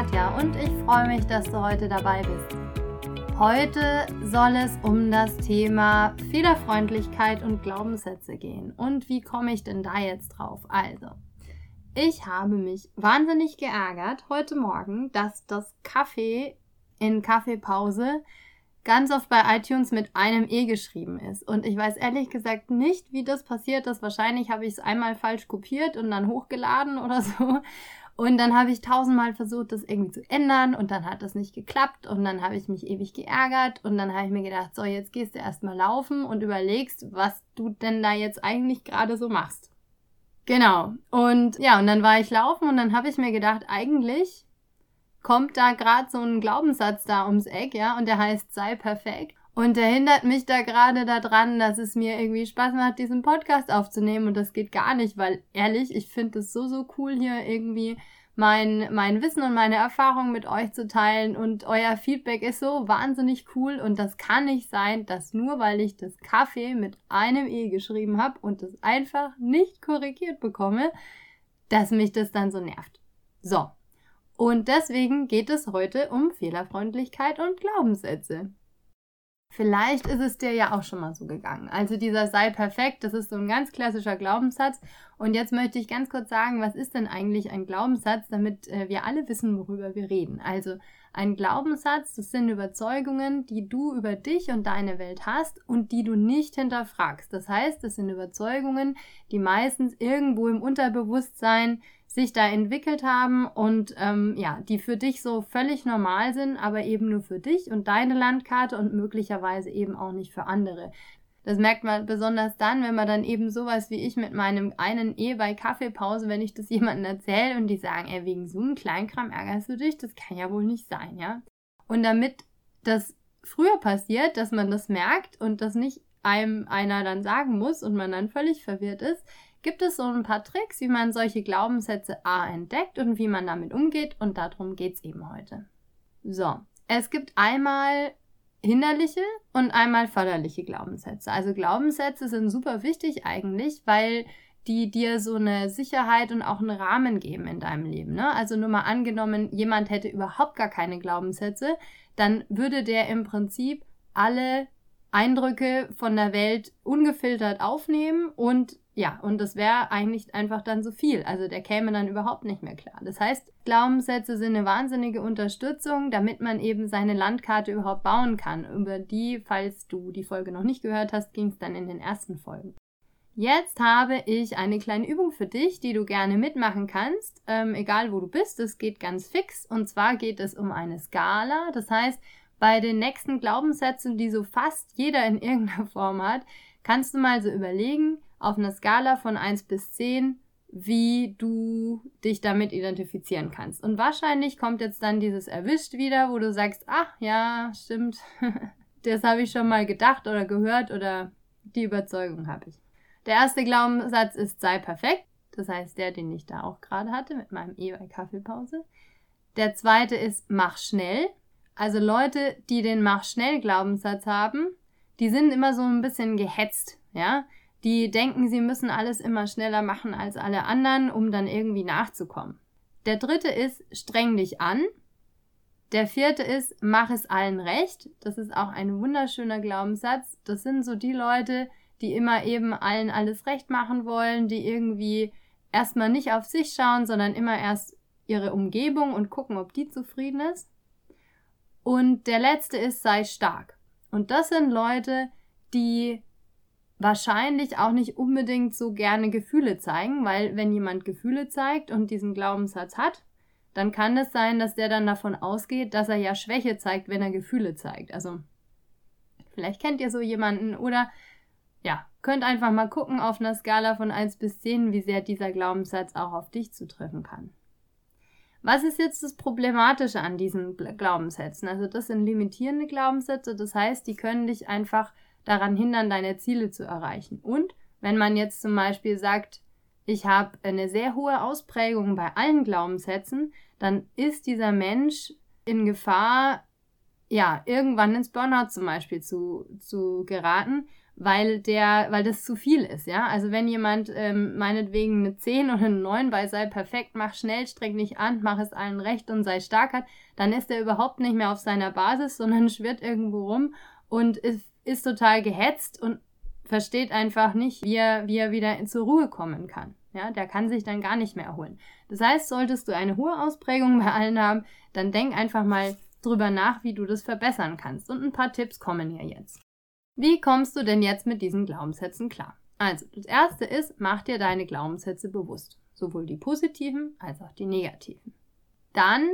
Katja und ich freue mich, dass du heute dabei bist. Heute soll es um das Thema Fehlerfreundlichkeit und Glaubenssätze gehen. Und wie komme ich denn da jetzt drauf? Also, ich habe mich wahnsinnig geärgert heute Morgen, dass das Kaffee in Kaffeepause ganz oft bei iTunes mit einem E geschrieben ist. Und ich weiß ehrlich gesagt nicht, wie das passiert ist. Wahrscheinlich habe ich es einmal falsch kopiert und dann hochgeladen oder so. Und dann habe ich tausendmal versucht, das irgendwie zu ändern und dann hat das nicht geklappt und dann habe ich mich ewig geärgert und dann habe ich mir gedacht, so, jetzt gehst du erstmal laufen und überlegst, was du denn da jetzt eigentlich gerade so machst. Genau. Und ja, und dann war ich laufen und dann habe ich mir gedacht, eigentlich kommt da gerade so ein Glaubenssatz da ums Eck, ja, und der heißt sei perfekt. Und der hindert mich da gerade daran, dass es mir irgendwie Spaß macht, diesen Podcast aufzunehmen. Und das geht gar nicht, weil ehrlich, ich finde es so, so cool, hier irgendwie mein, mein Wissen und meine Erfahrungen mit euch zu teilen. Und euer Feedback ist so wahnsinnig cool. Und das kann nicht sein, dass nur weil ich das Kaffee mit einem E geschrieben habe und das einfach nicht korrigiert bekomme, dass mich das dann so nervt. So, und deswegen geht es heute um Fehlerfreundlichkeit und Glaubenssätze. Vielleicht ist es dir ja auch schon mal so gegangen. Also dieser sei perfekt, das ist so ein ganz klassischer Glaubenssatz. Und jetzt möchte ich ganz kurz sagen, was ist denn eigentlich ein Glaubenssatz, damit äh, wir alle wissen, worüber wir reden. Also ein Glaubenssatz, das sind Überzeugungen, die du über dich und deine Welt hast und die du nicht hinterfragst. Das heißt, das sind Überzeugungen, die meistens irgendwo im Unterbewusstsein sich da entwickelt haben und ähm, ja, die für dich so völlig normal sind, aber eben nur für dich und deine Landkarte und möglicherweise eben auch nicht für andere. Das merkt man besonders dann, wenn man dann eben sowas wie ich mit meinem einen E bei Kaffeepause, wenn ich das jemandem erzähle und die sagen, ey, wegen so einem Kleinkram ärgerst du dich, das kann ja wohl nicht sein, ja. Und damit das früher passiert, dass man das merkt und das nicht einem einer dann sagen muss und man dann völlig verwirrt ist, gibt es so ein paar Tricks, wie man solche Glaubenssätze A entdeckt und wie man damit umgeht und darum geht es eben heute. So, es gibt einmal hinderliche und einmal förderliche Glaubenssätze. Also Glaubenssätze sind super wichtig eigentlich, weil die dir so eine Sicherheit und auch einen Rahmen geben in deinem Leben. Ne? Also nur mal angenommen, jemand hätte überhaupt gar keine Glaubenssätze, dann würde der im Prinzip alle Eindrücke von der Welt ungefiltert aufnehmen und ja, und das wäre eigentlich einfach dann so viel. Also der käme dann überhaupt nicht mehr klar. Das heißt, Glaubenssätze sind eine wahnsinnige Unterstützung, damit man eben seine Landkarte überhaupt bauen kann. Über die, falls du die Folge noch nicht gehört hast, ging es dann in den ersten Folgen. Jetzt habe ich eine kleine Übung für dich, die du gerne mitmachen kannst, ähm, egal wo du bist. Es geht ganz fix. Und zwar geht es um eine Skala. Das heißt, bei den nächsten Glaubenssätzen, die so fast jeder in irgendeiner Form hat, kannst du mal so überlegen, auf einer Skala von 1 bis 10, wie du dich damit identifizieren kannst. Und wahrscheinlich kommt jetzt dann dieses erwischt wieder, wo du sagst, ach ja, stimmt, das habe ich schon mal gedacht oder gehört oder die Überzeugung habe ich. Der erste Glaubenssatz ist sei perfekt, das heißt der, den ich da auch gerade hatte mit meinem E bei Kaffeepause. Der zweite ist mach schnell. Also Leute, die den mach schnell Glaubenssatz haben, die sind immer so ein bisschen gehetzt, ja? Die denken, sie müssen alles immer schneller machen als alle anderen, um dann irgendwie nachzukommen. Der dritte ist, streng dich an. Der vierte ist, mach es allen recht. Das ist auch ein wunderschöner Glaubenssatz. Das sind so die Leute, die immer eben allen alles recht machen wollen, die irgendwie erstmal nicht auf sich schauen, sondern immer erst ihre Umgebung und gucken, ob die zufrieden ist. Und der letzte ist, sei stark. Und das sind Leute, die wahrscheinlich auch nicht unbedingt so gerne Gefühle zeigen, weil wenn jemand Gefühle zeigt und diesen Glaubenssatz hat, dann kann es sein, dass der dann davon ausgeht, dass er ja Schwäche zeigt, wenn er Gefühle zeigt. Also vielleicht kennt ihr so jemanden oder ja, könnt einfach mal gucken auf einer Skala von 1 bis 10, wie sehr dieser Glaubenssatz auch auf dich zutreffen kann. Was ist jetzt das Problematische an diesen Glaubenssätzen? Also das sind limitierende Glaubenssätze, das heißt, die können dich einfach daran hindern, deine Ziele zu erreichen. Und wenn man jetzt zum Beispiel sagt, ich habe eine sehr hohe Ausprägung bei allen Glaubenssätzen, dann ist dieser Mensch in Gefahr, ja, irgendwann ins Burnout zum Beispiel zu, zu geraten, weil der, weil das zu viel ist, ja. Also wenn jemand ähm, meinetwegen eine 10 oder eine 9 bei sei perfekt, mach schnell, streck nicht an, mach es allen recht und sei stark hat, dann ist er überhaupt nicht mehr auf seiner Basis, sondern schwirrt irgendwo rum und ist, ist total gehetzt und versteht einfach nicht, wie er, wie er wieder zur Ruhe kommen kann. Ja, der kann sich dann gar nicht mehr erholen. Das heißt, solltest du eine hohe Ausprägung bei allen haben, dann denk einfach mal drüber nach, wie du das verbessern kannst. Und ein paar Tipps kommen hier jetzt. Wie kommst du denn jetzt mit diesen Glaubenssätzen klar? Also, das erste ist, mach dir deine Glaubenssätze bewusst. Sowohl die positiven als auch die negativen. Dann,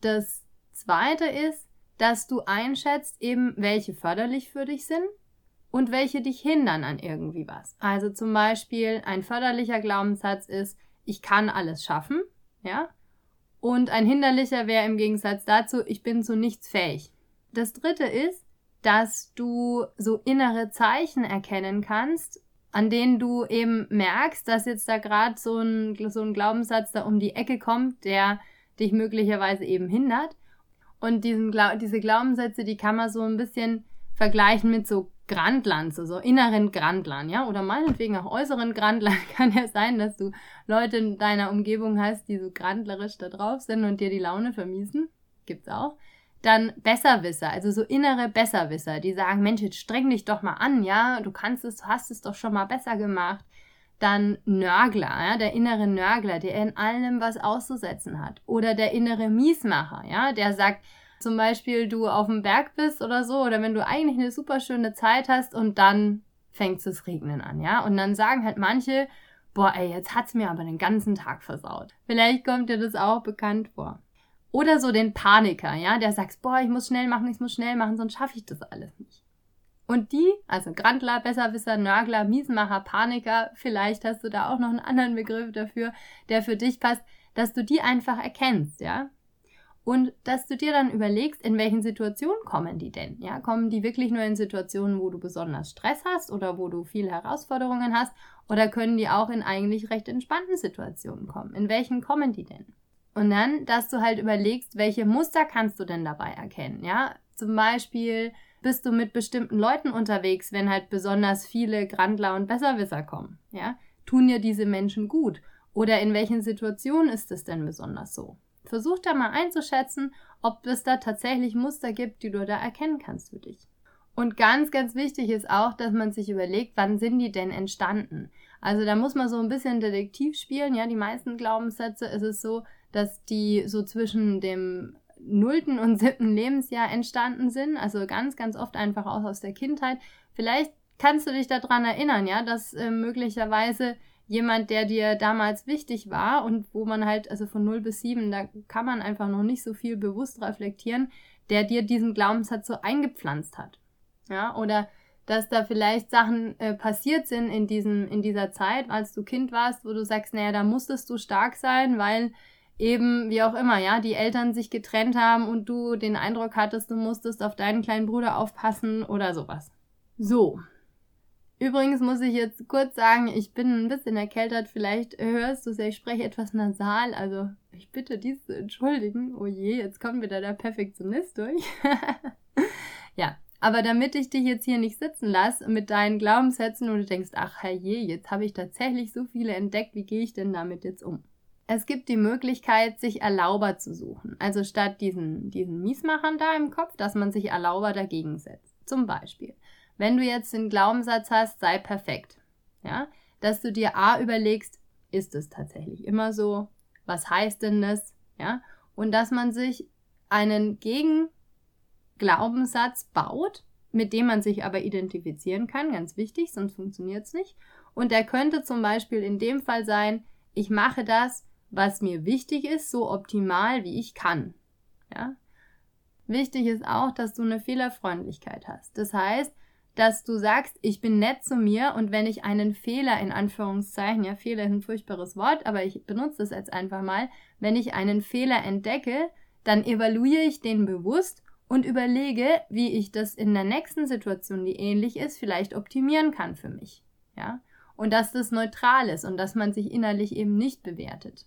das zweite ist, dass du einschätzt eben, welche förderlich für dich sind und welche dich hindern an irgendwie was. Also zum Beispiel ein förderlicher Glaubenssatz ist, ich kann alles schaffen, ja. Und ein hinderlicher wäre im Gegensatz dazu, ich bin zu nichts fähig. Das dritte ist, dass du so innere Zeichen erkennen kannst, an denen du eben merkst, dass jetzt da gerade so ein, so ein Glaubenssatz da um die Ecke kommt, der dich möglicherweise eben hindert. Und diesen, diese Glaubenssätze, die kann man so ein bisschen vergleichen mit so Grandlern, so, so inneren Grandlern, ja, oder meinetwegen auch äußeren Grandlern kann ja sein, dass du Leute in deiner Umgebung hast, die so grandlerisch da drauf sind und dir die Laune vermiesen. Gibt's auch. Dann Besserwisser, also so innere Besserwisser, die sagen, Mensch, jetzt streng dich doch mal an, ja, du kannst es, du hast es doch schon mal besser gemacht. Dann Nörgler, ja, der innere Nörgler, der in allem was auszusetzen hat. Oder der innere Miesmacher, ja, der sagt, zum Beispiel du auf dem Berg bist oder so, oder wenn du eigentlich eine super schöne Zeit hast und dann fängt es regnen an, ja? Und dann sagen halt manche, boah, ey, jetzt hat's mir aber den ganzen Tag versaut. Vielleicht kommt dir das auch bekannt vor. Oder so den Paniker, ja, der sagt, boah, ich muss schnell machen, ich muss schnell machen, sonst schaffe ich das alles nicht. Und die, also Grandler, Besserwisser, Nörgler, Miesenmacher, Paniker, vielleicht hast du da auch noch einen anderen Begriff dafür, der für dich passt, dass du die einfach erkennst, ja und dass du dir dann überlegst, in welchen Situationen kommen die denn? Ja, kommen die wirklich nur in Situationen, wo du besonders Stress hast oder wo du viele Herausforderungen hast oder können die auch in eigentlich recht entspannten Situationen kommen? In welchen kommen die denn? Und dann, dass du halt überlegst, welche Muster kannst du denn dabei erkennen? Ja, zum Beispiel bist du mit bestimmten Leuten unterwegs, wenn halt besonders viele Grandler und Besserwisser kommen. Ja, tun dir diese Menschen gut? Oder in welchen Situationen ist es denn besonders so? Versuch da mal einzuschätzen, ob es da tatsächlich Muster gibt, die du da erkennen kannst für dich. Und ganz, ganz wichtig ist auch, dass man sich überlegt, wann sind die denn entstanden? Also da muss man so ein bisschen Detektiv spielen. Ja, die meisten Glaubenssätze ist es so, dass die so zwischen dem nullten und siebten Lebensjahr entstanden sind. Also ganz, ganz oft einfach auch aus der Kindheit. Vielleicht kannst du dich daran erinnern, ja, dass äh, möglicherweise jemand, der dir damals wichtig war und wo man halt, also von 0 bis 7, da kann man einfach noch nicht so viel bewusst reflektieren, der dir diesen Glaubenssatz so eingepflanzt hat. Ja, oder dass da vielleicht Sachen äh, passiert sind in, diesem, in dieser Zeit, als du Kind warst, wo du sagst, naja, da musstest du stark sein, weil eben, wie auch immer, ja, die Eltern sich getrennt haben und du den Eindruck hattest, du musstest auf deinen kleinen Bruder aufpassen oder sowas. So, Übrigens muss ich jetzt kurz sagen, ich bin ein bisschen erkältet. Vielleicht hörst du es, ich spreche etwas nasal. Also ich bitte dies zu entschuldigen. Oh je, jetzt kommt wieder der Perfektionist durch. ja, aber damit ich dich jetzt hier nicht sitzen lasse mit deinen Glaubenssätzen und du denkst, ach herrje, jetzt habe ich tatsächlich so viele entdeckt, wie gehe ich denn damit jetzt um? Es gibt die Möglichkeit, sich Erlauber zu suchen. Also statt diesen, diesen Miesmachern da im Kopf, dass man sich Erlauber dagegen setzt. Zum Beispiel. Wenn du jetzt den Glaubenssatz hast, sei perfekt, ja, dass du dir A überlegst, ist es tatsächlich immer so? Was heißt denn das? Ja, und dass man sich einen Gegenglaubenssatz baut, mit dem man sich aber identifizieren kann, ganz wichtig, sonst funktioniert es nicht. Und der könnte zum Beispiel in dem Fall sein, ich mache das, was mir wichtig ist, so optimal wie ich kann. Ja? Wichtig ist auch, dass du eine Fehlerfreundlichkeit hast. Das heißt, dass du sagst, ich bin nett zu mir und wenn ich einen Fehler in Anführungszeichen, ja, Fehler ist ein furchtbares Wort, aber ich benutze das jetzt einfach mal, wenn ich einen Fehler entdecke, dann evaluiere ich den bewusst und überlege, wie ich das in der nächsten Situation, die ähnlich ist, vielleicht optimieren kann für mich. Ja? Und dass das neutral ist und dass man sich innerlich eben nicht bewertet.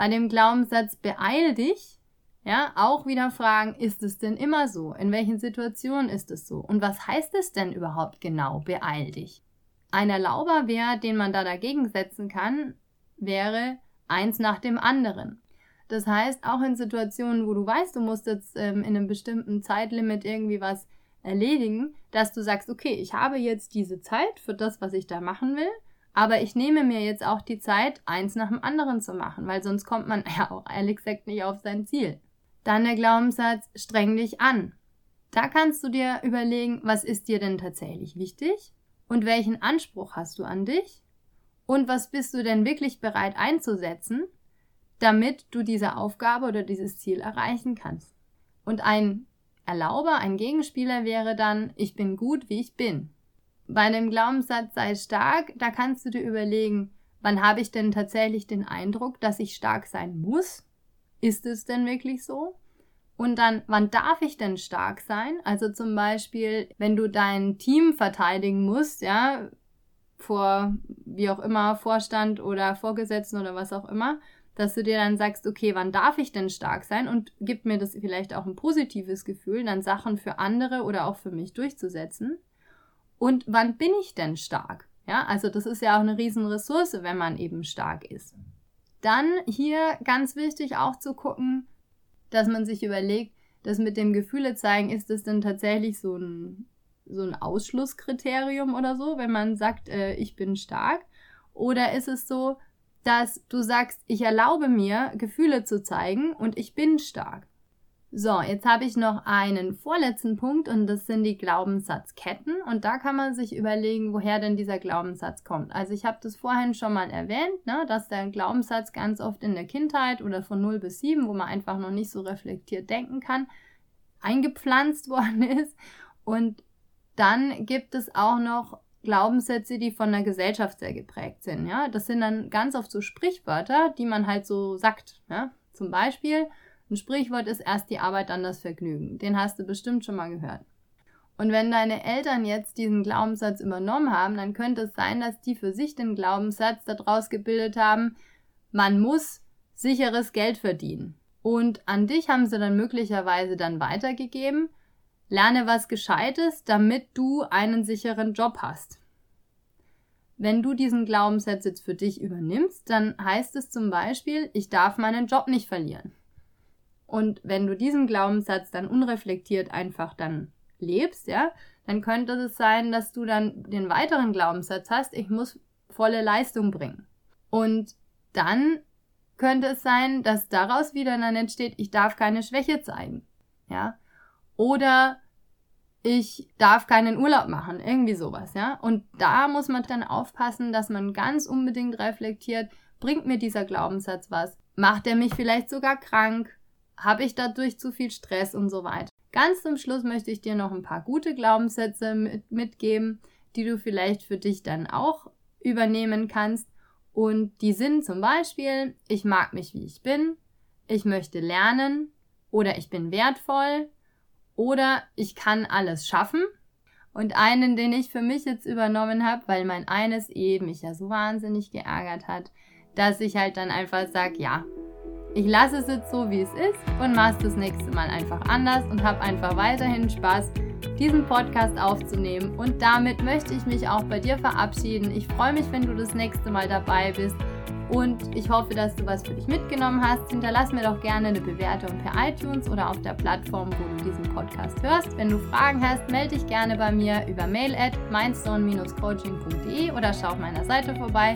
Bei dem Glaubenssatz beeil dich, Ja, auch wieder fragen, ist es denn immer so? In welchen Situationen ist es so? Und was heißt es denn überhaupt genau, beeil dich? Ein Erlauberwert, den man da dagegen setzen kann, wäre eins nach dem anderen. Das heißt, auch in Situationen, wo du weißt, du musst jetzt ähm, in einem bestimmten Zeitlimit irgendwie was erledigen, dass du sagst, okay, ich habe jetzt diese Zeit für das, was ich da machen will, aber ich nehme mir jetzt auch die Zeit, eins nach dem anderen zu machen, weil sonst kommt man ja auch ehrlich gesagt nicht auf sein Ziel. Dann der Glaubenssatz, streng dich an. Da kannst du dir überlegen, was ist dir denn tatsächlich wichtig und welchen Anspruch hast du an dich und was bist du denn wirklich bereit einzusetzen, damit du diese Aufgabe oder dieses Ziel erreichen kannst. Und ein Erlauber, ein Gegenspieler wäre dann, ich bin gut, wie ich bin. Bei einem Glaubenssatz sei stark, da kannst du dir überlegen, wann habe ich denn tatsächlich den Eindruck, dass ich stark sein muss? Ist es denn wirklich so? Und dann, wann darf ich denn stark sein? Also zum Beispiel, wenn du dein Team verteidigen musst, ja, vor wie auch immer, Vorstand oder Vorgesetzten oder was auch immer, dass du dir dann sagst, okay, wann darf ich denn stark sein und gibt mir das vielleicht auch ein positives Gefühl, dann Sachen für andere oder auch für mich durchzusetzen. Und wann bin ich denn stark? Ja, also das ist ja auch eine Riesenressource, wenn man eben stark ist. Dann hier ganz wichtig auch zu gucken, dass man sich überlegt, dass mit dem Gefühle zeigen, ist das denn tatsächlich so ein, so ein Ausschlusskriterium oder so, wenn man sagt, äh, ich bin stark? Oder ist es so, dass du sagst, ich erlaube mir, Gefühle zu zeigen und ich bin stark. So, jetzt habe ich noch einen vorletzten Punkt und das sind die Glaubenssatzketten und da kann man sich überlegen, woher denn dieser Glaubenssatz kommt. Also ich habe das vorhin schon mal erwähnt, ne, dass der Glaubenssatz ganz oft in der Kindheit oder von 0 bis 7, wo man einfach noch nicht so reflektiert denken kann, eingepflanzt worden ist und dann gibt es auch noch Glaubenssätze, die von der Gesellschaft sehr geprägt sind. Ja, das sind dann ganz oft so Sprichwörter, die man halt so sagt. Ja? Zum Beispiel, ein Sprichwort ist erst die Arbeit, dann das Vergnügen. Den hast du bestimmt schon mal gehört. Und wenn deine Eltern jetzt diesen Glaubenssatz übernommen haben, dann könnte es sein, dass die für sich den Glaubenssatz daraus gebildet haben, man muss sicheres Geld verdienen. Und an dich haben sie dann möglicherweise dann weitergegeben, Lerne was Gescheites, damit du einen sicheren Job hast. Wenn du diesen Glaubenssatz jetzt für dich übernimmst, dann heißt es zum Beispiel, ich darf meinen Job nicht verlieren. Und wenn du diesen Glaubenssatz dann unreflektiert einfach dann lebst, ja, dann könnte es sein, dass du dann den weiteren Glaubenssatz hast, ich muss volle Leistung bringen. Und dann könnte es sein, dass daraus wieder dann entsteht, ich darf keine Schwäche zeigen. Ja, oder ich darf keinen Urlaub machen, irgendwie sowas, ja. Und da muss man dann aufpassen, dass man ganz unbedingt reflektiert, bringt mir dieser Glaubenssatz was? Macht er mich vielleicht sogar krank? Habe ich dadurch zu viel Stress und so weiter? Ganz zum Schluss möchte ich dir noch ein paar gute Glaubenssätze mit, mitgeben, die du vielleicht für dich dann auch übernehmen kannst. Und die sind zum Beispiel, ich mag mich, wie ich bin, ich möchte lernen oder ich bin wertvoll oder ich kann alles schaffen. Und einen, den ich für mich jetzt übernommen habe, weil mein eines Ehe mich ja so wahnsinnig geärgert hat, dass ich halt dann einfach sage, ja, ich lasse es jetzt so, wie es ist und mache es das nächste Mal einfach anders und habe einfach weiterhin Spaß, diesen Podcast aufzunehmen. Und damit möchte ich mich auch bei dir verabschieden. Ich freue mich, wenn du das nächste Mal dabei bist. Und ich hoffe, dass du was für dich mitgenommen hast. Hinterlass mir doch gerne eine Bewertung per iTunes oder auf der Plattform, wo du diesen Podcast hörst. Wenn du Fragen hast, melde dich gerne bei mir über mail at mindstone-coaching.de oder schau auf meiner Seite vorbei.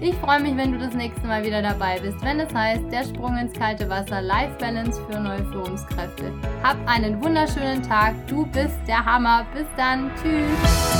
Ich freue mich, wenn du das nächste Mal wieder dabei bist, wenn es heißt, der Sprung ins kalte Wasser, Life Balance für neue Führungskräfte. Hab einen wunderschönen Tag, du bist der Hammer. Bis dann, tschüss.